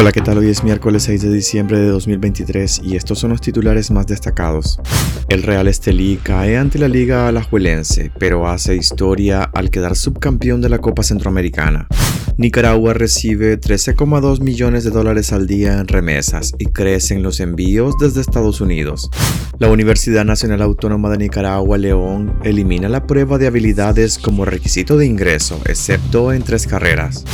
Hola, ¿qué tal? Hoy es miércoles 6 de diciembre de 2023 y estos son los titulares más destacados. El Real Estelí cae ante la Liga Alajuelense, pero hace historia al quedar subcampeón de la Copa Centroamericana. Nicaragua recibe 13,2 millones de dólares al día en remesas y crecen los envíos desde Estados Unidos. La Universidad Nacional Autónoma de Nicaragua León elimina la prueba de habilidades como requisito de ingreso, excepto en tres carreras.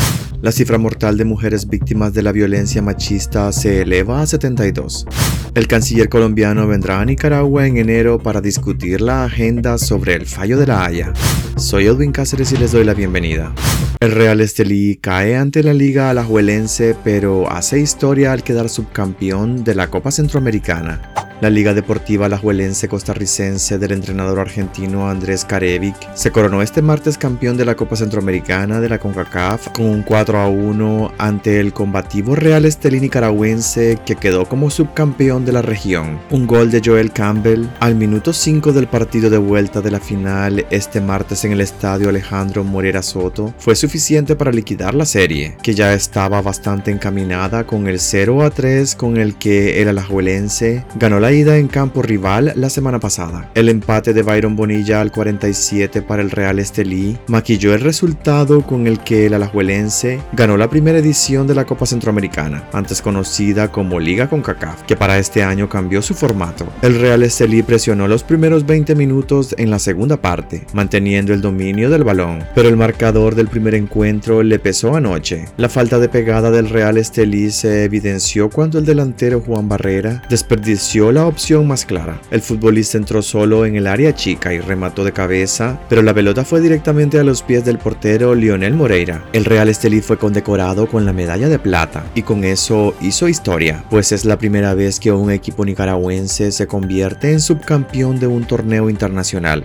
La cifra mortal de mujeres víctimas de la violencia machista se eleva a 72. El canciller colombiano vendrá a Nicaragua en enero para discutir la agenda sobre el fallo de la Haya. Soy Edwin Cáceres y les doy la bienvenida. El Real Estelí cae ante la Liga Alajuelense, pero hace historia al quedar subcampeón de la Copa Centroamericana. La Liga Deportiva Alajuelense Costarricense del entrenador argentino Andrés Karevic se coronó este martes campeón de la Copa Centroamericana de la CONCACAF con un 4 a 1 ante el combativo Real Estelí nicaragüense que quedó como subcampeón de la región. Un gol de Joel Campbell al minuto 5 del partido de vuelta de la final este martes en el estadio Alejandro Morera Soto fue suficiente para liquidar la serie, que ya estaba bastante encaminada con el 0 a 3 con el que el alajuelense ganó la ida en campo rival la semana pasada. El empate de Byron Bonilla al 47 para el Real Estelí maquilló el resultado con el que el alajuelense ganó la primera edición de la Copa Centroamericana, antes conocida como Liga CONCACAF, que para este año cambió su formato. El Real Estelí presionó los primeros 20 minutos en la segunda parte, manteniendo el dominio del balón, pero el marcador del primer encuentro le pesó anoche. La falta de pegada del Real Estelí se evidenció cuando el delantero Juan Barrera desperdició la opción más clara. El futbolista entró solo en el área chica y remató de cabeza, pero la pelota fue directamente a los pies del portero Lionel Moreira. El Real Estelí fue condecorado con la medalla de plata y con eso hizo historia, pues es la primera vez que un equipo nicaragüense se convierte en subcampeón de un torneo internacional.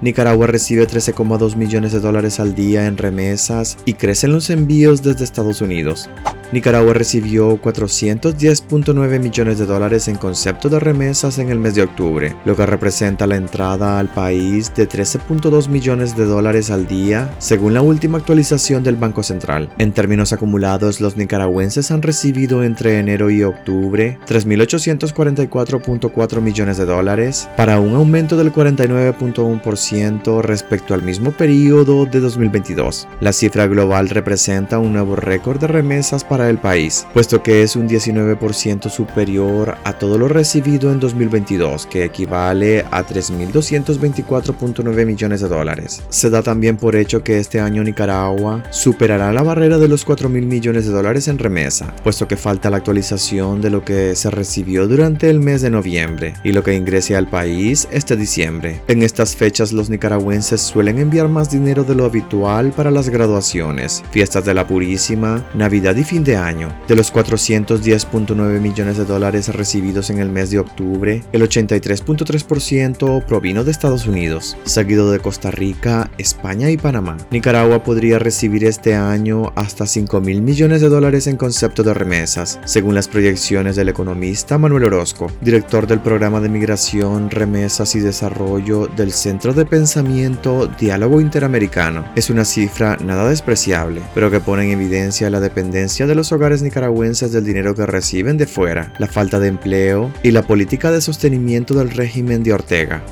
Nicaragua recibe 13,2 millones de dólares al día en remesas y crecen los envíos desde Estados Unidos. Nicaragua recibió 410.9 millones de dólares en concepto de remesas en el mes de octubre, lo que representa la entrada al país de 13.2 millones de dólares al día, según la última actualización del Banco Central. En términos acumulados, los nicaragüenses han recibido entre enero y octubre 3.844.4 millones de dólares, para un aumento del 49.1% respecto al mismo periodo de 2022. La cifra global representa un nuevo récord de remesas para el país, puesto que es un 19% superior a todo lo recibido en 2022, que equivale a 3.224.9 millones de dólares. Se da también por hecho que este año Nicaragua superará la barrera de los 4.000 millones de dólares en remesa, puesto que falta la actualización de lo que se recibió durante el mes de noviembre y lo que ingrese al país este diciembre. En estas fechas los nicaragüenses suelen enviar más dinero de lo habitual para las graduaciones, fiestas de la Purísima, Navidad y fin de año. De los 410.9 millones de dólares recibidos en el mes de octubre, el 83.3% provino de Estados Unidos, seguido de Costa Rica, España y Panamá. Nicaragua podría recibir este año hasta 5 mil millones de dólares en concepto de remesas, según las proyecciones del economista Manuel Orozco, director del programa de migración, remesas y desarrollo del Centro de Pensamiento Diálogo Interamericano. Es una cifra nada despreciable, pero que pone en evidencia la dependencia de los hogares nicaragüenses del dinero que reciben de fuera, la falta de empleo y la política de sostenimiento del régimen de Ortega.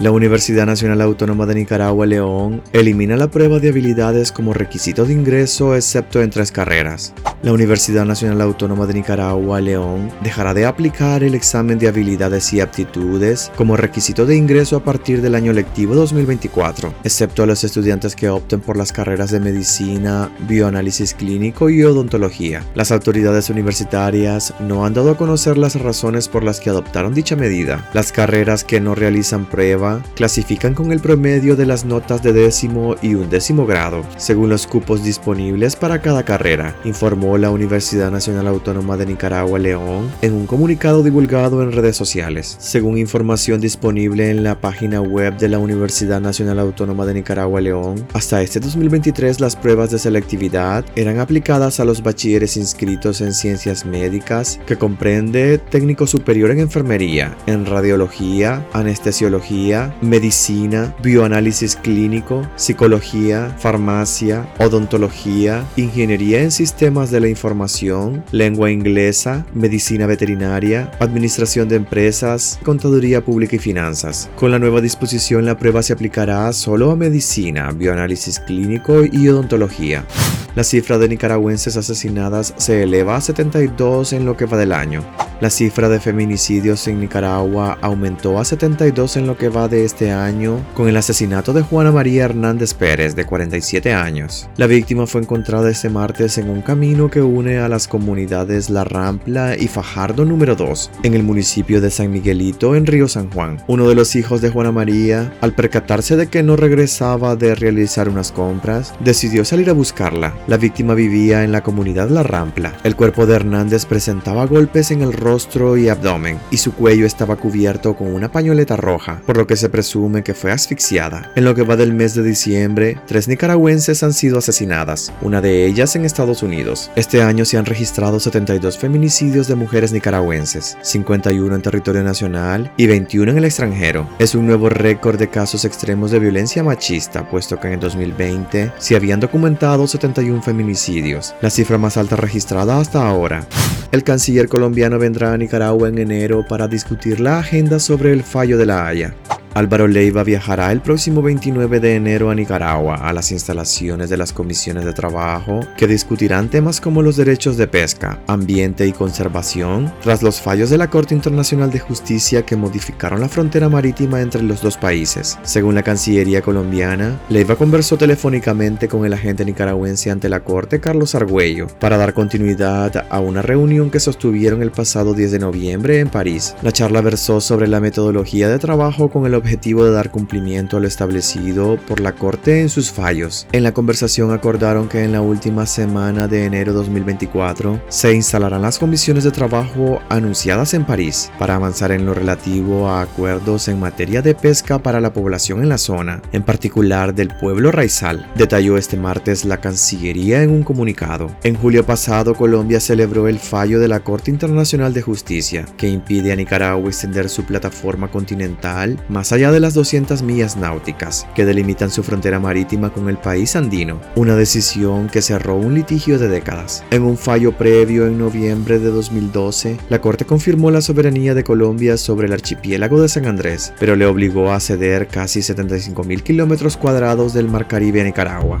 La Universidad Nacional Autónoma de Nicaragua León elimina la prueba de habilidades como requisito de ingreso excepto en tres carreras. La Universidad Nacional Autónoma de Nicaragua León dejará de aplicar el examen de habilidades y aptitudes como requisito de ingreso a partir del año lectivo 2024, excepto a los estudiantes que opten por las carreras de medicina, bioanálisis clínico y odontología. Las autoridades universitarias no han dado a conocer las razones por las que adoptaron dicha medida. Las carreras que no realizan clasifican con el promedio de las notas de décimo y undécimo grado, según los cupos disponibles para cada carrera, informó la Universidad Nacional Autónoma de Nicaragua León en un comunicado divulgado en redes sociales. Según información disponible en la página web de la Universidad Nacional Autónoma de Nicaragua León, hasta este 2023 las pruebas de selectividad eran aplicadas a los bachilleres inscritos en ciencias médicas, que comprende técnico superior en enfermería, en radiología, anestesiología, medicina, bioanálisis clínico, psicología, farmacia, odontología, ingeniería en sistemas de la información, lengua inglesa, medicina veterinaria, administración de empresas, contaduría pública y finanzas. Con la nueva disposición la prueba se aplicará solo a medicina, bioanálisis clínico y odontología. La cifra de nicaragüenses asesinadas se eleva a 72 en lo que va del año. La cifra de feminicidios en Nicaragua aumentó a 72 en lo que va de este año con el asesinato de Juana María Hernández Pérez, de 47 años. La víctima fue encontrada este martes en un camino que une a las comunidades La Rampla y Fajardo número 2, en el municipio de San Miguelito, en Río San Juan. Uno de los hijos de Juana María, al percatarse de que no regresaba de realizar unas compras, decidió salir a buscarla. La víctima vivía en la comunidad La Rampla. El cuerpo de Hernández presentaba golpes en el rostro y abdomen, y su cuello estaba cubierto con una pañoleta roja, por lo que se presume que fue asfixiada. En lo que va del mes de diciembre, tres nicaragüenses han sido asesinadas, una de ellas en Estados Unidos. Este año se han registrado 72 feminicidios de mujeres nicaragüenses, 51 en territorio nacional y 21 en el extranjero. Es un nuevo récord de casos extremos de violencia machista, puesto que en el 2020 se habían documentado 71 feminicidios, la cifra más alta registrada hasta ahora. El canciller colombiano vendrá a Nicaragua en enero para discutir la agenda sobre el fallo de la Haya. Álvaro Leiva viajará el próximo 29 de enero a Nicaragua a las instalaciones de las comisiones de trabajo que discutirán temas como los derechos de pesca, ambiente y conservación tras los fallos de la Corte Internacional de Justicia que modificaron la frontera marítima entre los dos países. Según la Cancillería colombiana, Leiva conversó telefónicamente con el agente nicaragüense ante la Corte Carlos Argüello para dar continuidad a una reunión que sostuvieron el pasado 10 de noviembre en París. La charla versó sobre la metodología de trabajo con el objetivo de dar cumplimiento a lo establecido por la Corte en sus fallos. En la conversación acordaron que en la última semana de enero 2024 se instalarán las comisiones de trabajo anunciadas en París para avanzar en lo relativo a acuerdos en materia de pesca para la población en la zona, en particular del pueblo raizal, detalló este martes la Cancillería en un comunicado. En julio pasado, Colombia celebró el fallo de la Corte Internacional de Justicia, que impide a Nicaragua extender su plataforma continental más allá de las 200 millas náuticas que delimitan su frontera marítima con el país andino, una decisión que cerró un litigio de décadas. En un fallo previo en noviembre de 2012, la Corte confirmó la soberanía de Colombia sobre el archipiélago de San Andrés, pero le obligó a ceder casi 75.000 kilómetros cuadrados del Mar Caribe a Nicaragua.